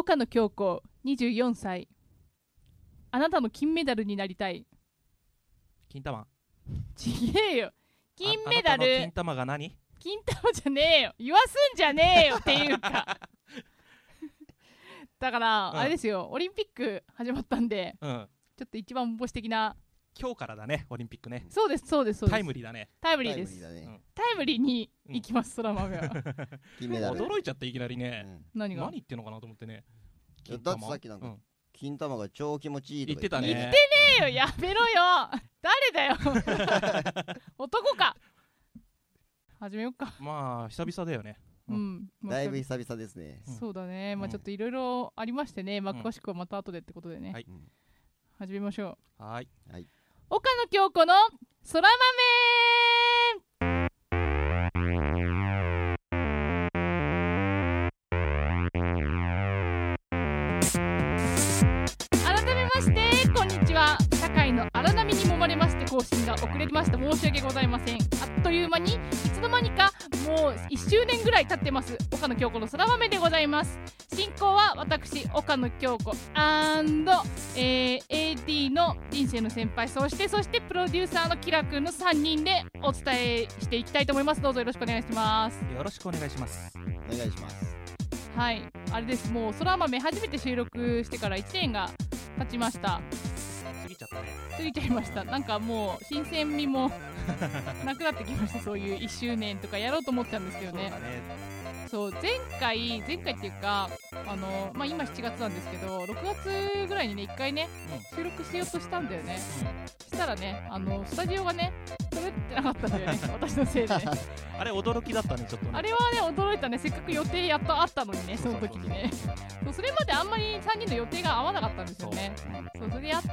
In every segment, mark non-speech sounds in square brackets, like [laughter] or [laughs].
岡野京子24歳。あなたの金メダルになりたい。金玉。ちげえよ。金メダル。金玉が何？金玉じゃねえよ。言わすんじゃねえよ。っていうか。だから、うん。あれですよ。オリンピック始まったんでうん。ちょっと一番星的な今日からだねオリンピックね。そうですそうですそうです。タイムリーだね。タイムリーです。タイムリーだね。タイムリーに行きます、空豆は金メダル。驚いちゃっていきなりうね、ん。何が？何言ってんのかなと思ってね。いやだってさっきなんかうん。金玉が超気持ちいいとか言ってたね。ねえよやめろよ。誰だよ。[laughs] 男か。始めよっか。まあ久々だよね。う、うん。まあだいぶ久々ですね。うん。そうだね、まあうんちょっといろいろありましてね、まあうん。詳しくはまた後でってことでね、始めましょう。はーい岡野京子の空豆。改めましてこんにちは。社会の荒波に揉まれまして更新が遅れました申し訳ございません。あっという間にいつの間にかもう1周年ぐらい経ってます。岡野京子の空豆でございます。進行は私岡野京子えー AD の人生の先輩そしてそしてプロデューサーのキラ君の3人でお伝えしていきたいと思います。どうぞよろしくお願いします。よろしくお願いします。お願いします。はいあれです。もう空豆初めて収録してから1年が経ちました。過ぎちゃったね。過ぎちゃいましたなんかもう新鮮味もなくなってきました。そういう1周年とかやろうと思ったんですけどね。そうだね。そう前回前回っていうかあのまあ今7月なんですけど6月ぐらいにね1回ね収録しようとしたんだよね。したらねあのスタジオがね撮れてなかったんだよね [laughs] 私のせいで。ねあれ驚きだったねちょっとね。あれはね驚いたね。せっかく予定やっとあったのにねその時にね。そうそれまであんまり3人の予定が合わなかったんですよね。そうそれでやっと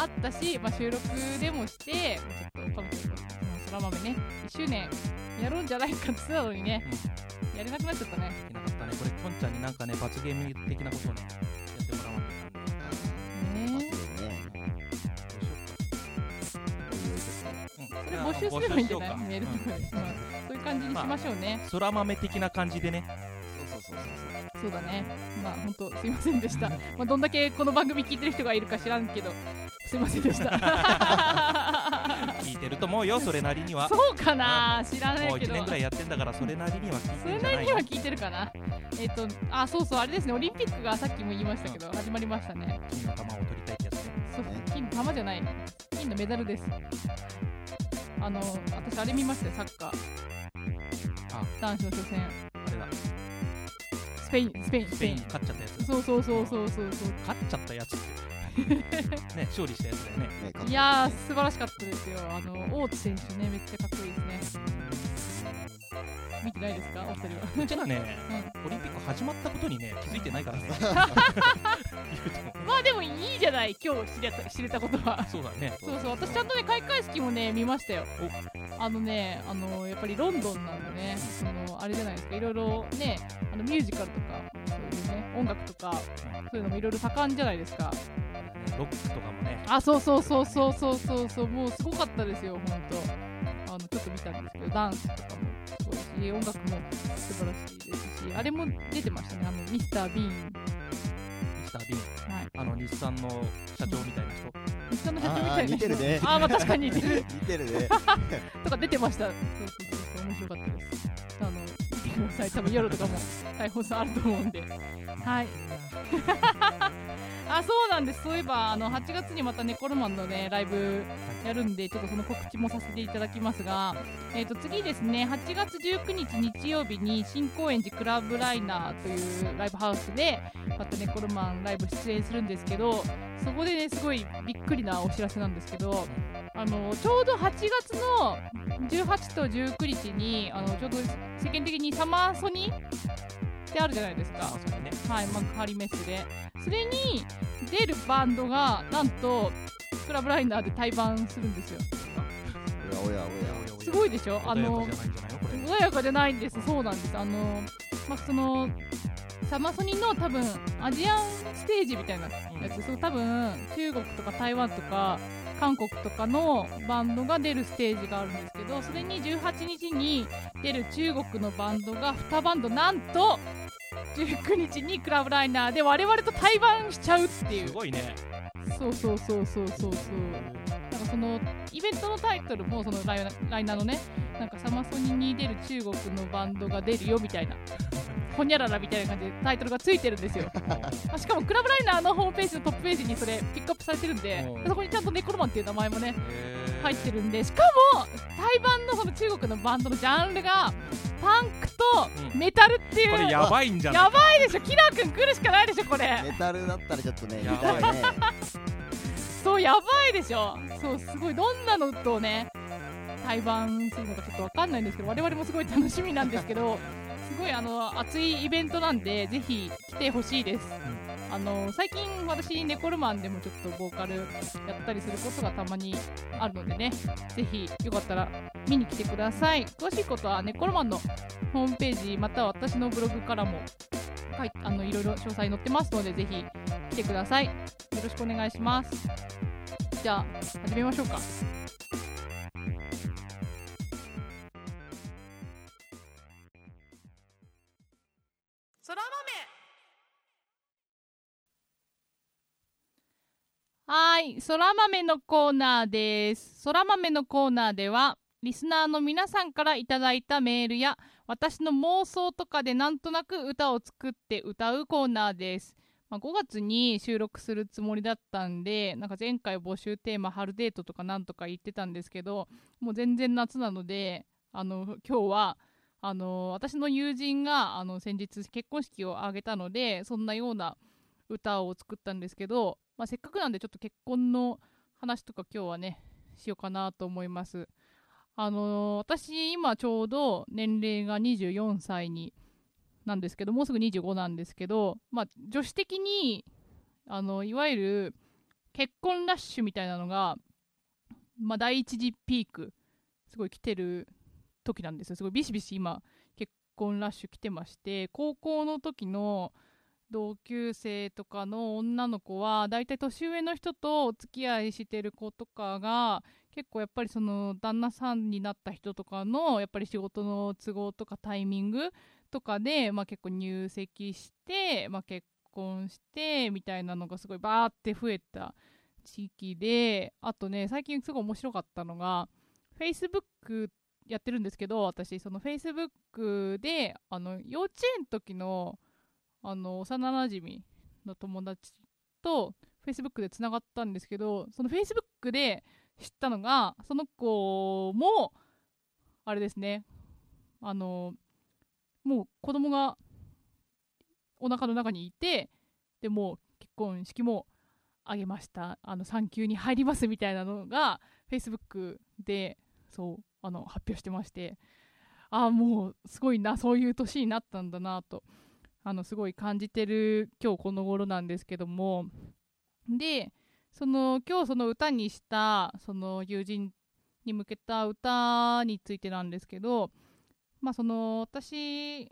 あったし、まあ、収録でもしてちょっとその空豆ね1周年やるんじゃないかって言ってたのにねやれなくなっちゃったね。いけなかったね。これきょんちゃんになんかね罰ゲーム的なことをねやってもらわなきゃいけないねねどうしようかうん。それ募集すればいいんじゃない？かメールとか。で、うんそういう感じにしましょう。ね、空豆的な感じでねそうそうそうそうそう。だねまあ本当すいませんでした。まあどんだけこの番組聞いてる人がいるか知らんけどすいませんでした。聞いてると思うよそれなりには。そうかな知らなもう1いけど年ぐらいやってんだからそれなりには聞いそれてんじゃななりには聞いてるかな。えっ、とあそうそうあれですね。オリンピックがさっきも言いましたけど始まりましたね。金の玉を取りたいってやつねそうね金の玉じゃない。金のメダルです。あの私あれ見ましたよサッカー。あ。男子の初戦。あれだ。スペインスペインススペイン。にペイン勝っちゃったやつ。そうそうそうそうそうそう。勝っちゃったやつってね勝利したやつだよね。ねいやー素晴らしかったですよ。あの大津選手ねめっちゃかっこいいですね見てないですか？お二人は。うちらね。うオリンピック始まったことにね気づいてないからね [laughs] まあでもいいじゃない今日知れた知れたことは。そうだね。そうそう私ちゃんとね開会式もね見ましたよ。あのねあのやっぱりロンドンなんでねそのあれじゃないですかいろいろねあのミュージカルとかそういうね音楽とかそういうのもいろいろ盛んじゃないですか。ロックとかもね。あそうそうそうそうそうそうそうもうすごかったですよ本当あのちょっと見たんですけどダンスとかもすごいし音楽も素晴らしいですしあれも出てましたねあのミスター・ビーン。ミスター・ビーン。はい。あの日産の社長みたいな人。ミスターの社長みあーたいな似てるね。[laughs] あーまあ確かに。似てる似てるね。[laughs] とか出てました。そうそうそうそう面白かったです。あの見てください多分夜とかも再放送あると思うんで。はい [laughs] あそうなんです。そういえばあの8月にまたネコロマンのねライブやるんでちょっとその告知もさせていただきますが、えー、と次ですね8月19日日曜日に新高円寺クラブライナーというライブハウスでまたネコロマンライブ出演するんですけどそこでねすごいびっくりなお知らせなんですけどあのちょうど8月の18と19日にあのちょうど世間的にサマーソニーってあるじゃないですかねはい、幕張メッセで。それに出るバンドが、なんと、クラブライナーで対バンするんですよ。おやおやおやすごいでしょあの穏やかじゃないんじゃないの？これ穏やかじゃないんです。そうなんです。あの、まあ、その、サマソニの多分、アジアンステージみたいなやつ、そう多分、中国とか台湾とか、韓国とかのバンドが出るステージがあるんですけど、それに18日に出る中国のバンドが2バンド、なんと、19日にクラブライナーで我々と対バンしちゃうっていう。すごいね。そうそうそうそうそうそう。なんかそのイベントのタイトルもそのライライナーのねなんかサマソニに出る中国のバンドが出るよみたいなほにゃららみたいな感じでタイトルがついてるんですよ。まあしかもクラブライナーのホームページのトップページにそれピックアップされてるんでうん。そこにちゃんとネコロマンっていう名前もね入ってるんでしかも対バンのその中国のバンドのジャンルがパンクとメタルっていう、これやばいんじゃないやばいでしょ。キラー君来るしかないでしょこれ。メタルだったらちょっとね、や見たいね。そうやばいでしょ。そうすごい。どんなのとね対バンするのかちょっとわかんないんですけど我々もすごい楽しみなんですけどすごいあの熱いイベントなんでぜひ来てほしいです、あの最近私ネコルマンでもちょっとボーカルやったりすることがたまにあるのでねぜひよかったら見に来てください。詳しいことはネコルマンのホームページまたは私のブログからも書いあのいろいろ詳細載ってますのでぜひ来てください。よろしくお願いします。じゃあ始めましょうか。そら豆。はいそら豆のコーナーです。そら豆のコーナーではリスナーの皆さんからいただいたメールや私の妄想とかでなんとなく歌を作って歌うコーナーです。まあ、5月に収録するつもりだったんでなんか前回募集テーマ春デートとかなんとか言ってたんですけどもう全然夏なのであの今日はあの私の友人があの先日結婚式を挙げたのでそんなような歌を作ったんですけど、まあ、せっかくなんでちょっと結婚の話とか今日はねしようかなと思います。あの私今ちょうど年齢が24歳になんですけどもうすぐ25なんですけど、まあ、女子的にあのいわゆる結婚ラッシュみたいなのが、まあ、第一次ピークすごい来てる時なんですよ。すごいビシビシ今結婚ラッシュ来てまして高校の時の同級生とかの女の子はだいたい年上の人とお付き合いしてる子とかが結構やっぱりその旦那さんになった人とかのやっぱり仕事の都合とかタイミングとかで、まあ、結構入籍して、まあ、結婚してみたいなのがすごいバーって増えた地域であとね最近すごい面白かったのが Facebook やってるんですけど私その Facebook であの幼稚園の時のあの幼なじみの友達と Facebook でつながったんですけどその Facebook で知ったのがその子もあれですねあのもう子供がお腹の中にいてでも結婚式も挙げました。あの産休に入りますみたいなのが Facebook でそうあの発表してましてああもうすごいなそういう年になったんだなとあのすごい感じてる今日この頃なんですけどもでその今日その歌にしたその友人に向けた歌についてなんですけどまあその私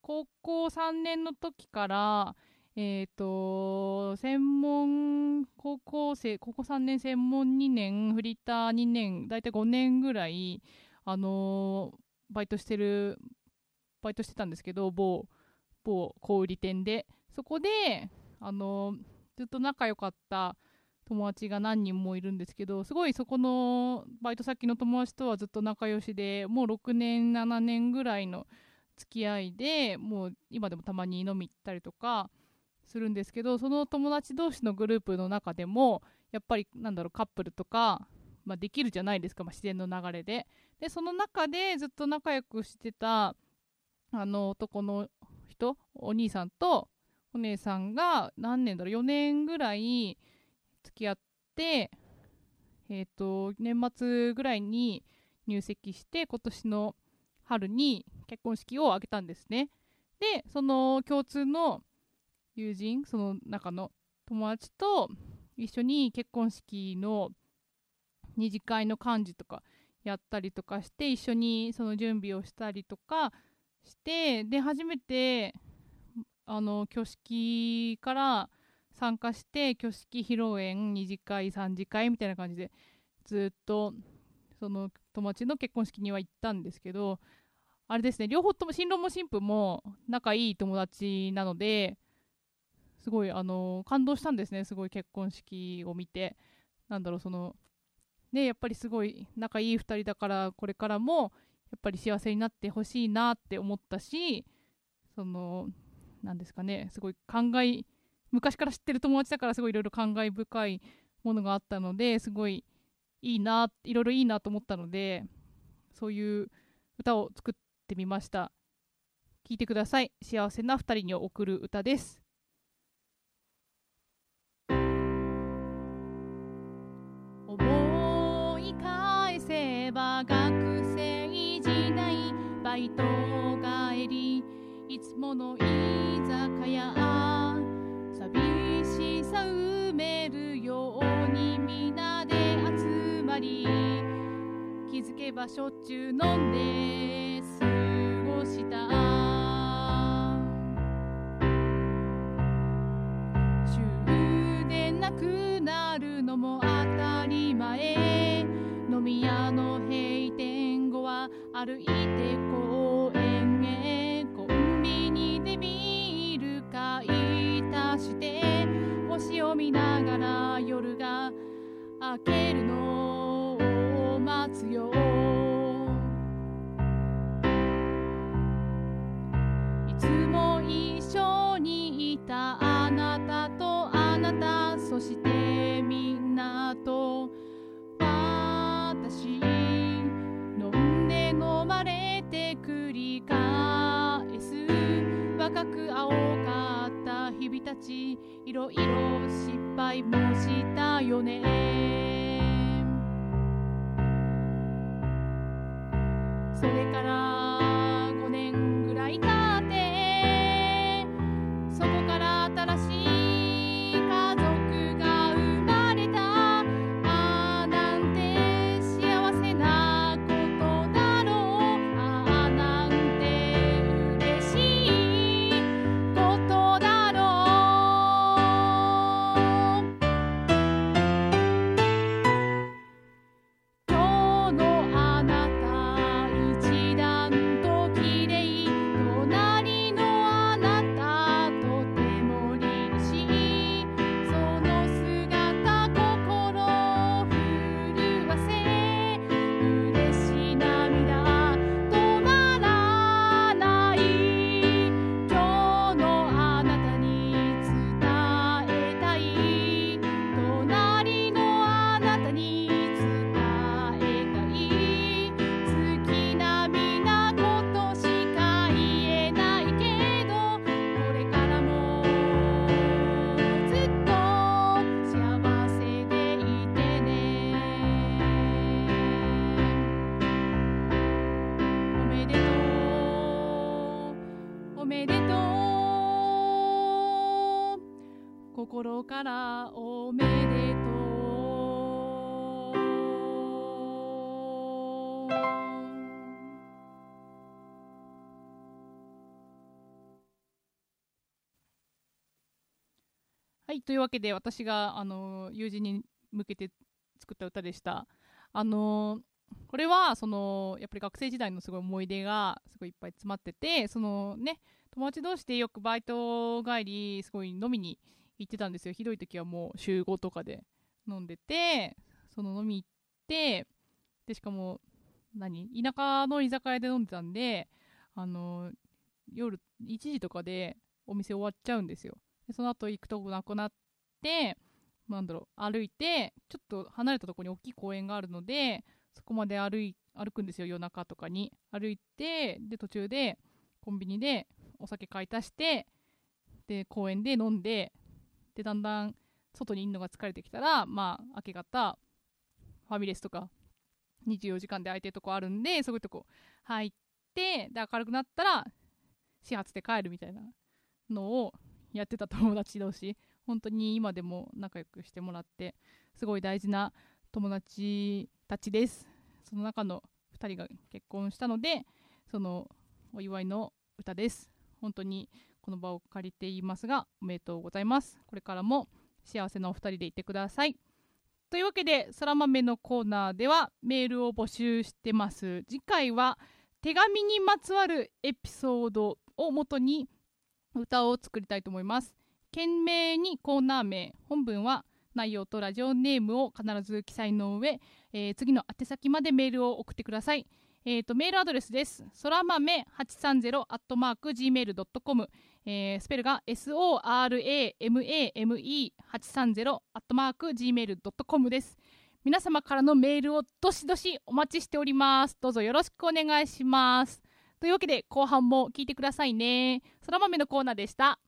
高校3年の時からえっ、と専門高校生高校3年専門2年フリーター2年大体5年ぐらいあのバイトしてるバイトしてたんですけど某某小売店で。そこであのずっと仲良かった友達が何人もいるんですけどすごいそこのバイト先の友達とはずっと仲良しでもう6年7年ぐらいの付き合いでもう今でもたまに飲み行ったりとかするんですけどその友達同士のグループの中でもやっぱりなんだろうカップルとか、まあ、できるじゃないですか、まあ、自然の流れで。でその中でずっと仲良くしてたあの男の人お兄さんとお姉さんが何年だろう4年ぐらい付き合ってえっ、と年末ぐらいに入籍して今年の春に結婚式を挙げたんですね。でその共通の友人その中の友達と一緒に結婚式の二次会の幹事とかやったりとかして一緒にその準備をしたりとかしてで初めてあの挙式から参加して挙式披露宴二次会三次会みたいな感じでずっとその友達の結婚式には行ったんですけどあれですね両方とも新郎も新婦も仲いい友達なのですごいあの感動したんですねすごい結婚式を見て。なんだろうそのねやっぱりすごい仲いい2人だからこれからもやっぱり幸せになってほしいなって思ったしそのなんですかねすごい感慨昔から知ってる友達だからすごいいろいろ感慨深いものがあったのですごいいいないろいろいいなと思ったのでそういう歌を作ってみました。聞いてください。幸せな2人に送る歌です。バイト帰りいつもの居酒屋寂しさ埋めるように皆で集まり気づけばしょっちゅう飲んで過ごした。終電なくなるのも当たり前。飲み屋の閉店後は歩いて公園へ。コンビニでビール買い足して。星を見ながら夜が明ける。若く青かった日々たちいろいろ失敗もしたよね。それからめでとう。心からおめでとう。はいというわけで私があの友人に向けて作った歌でした。あのこれはそのやっぱり学生時代のすごい思い出がすごいいっぱい詰まっててそのね友達同士でよくバイト帰りすごい飲みに行ってたんですよ。ひどい時はもう週5とかで飲んでてその飲み行ってでしかも何？田舎の居酒屋で飲んでたんであの夜1時とかでお店終わっちゃうんですよ。でその後行くとこなくなってなんだろう歩いてちょっと離れたとこに大きい公園があるのでそこまで歩い歩くんですよ夜中とかに。歩いてで途中でコンビニでお酒買い足してで公園で飲んででだんだん外にいるのが疲れてきたらまあ明け方ファミレスとか24時間で空いてるとこあるんでそういうとこ入ってで明るくなったら始発で帰るみたいなのをやってた友達同士。本当に今でも仲良くしてもらってすごい大事な友達たちです。その中の2人が結婚したのでそのお祝いの歌です。本当にこの場を借りていますがおめでとうございます。これからも幸せなお二人でいてください。というわけでそら豆のコーナーではメールを募集してます。次回は手紙にまつわるエピソードをもとに歌を作りたいと思います。件名にコーナー名本文は内容とラジオネームを必ず記載の上、えー次の宛先までメールを送ってくださいえー、とメールアドレスです。そらまめ830アットマーク gmail.com、えースペルが soramame830 アットマーク gmail.com です。皆様からのメールをどしどしお待ちしております。どうぞよろしくお願いします。というわけで後半も聞いてくださいね。そら豆のコーナーでした。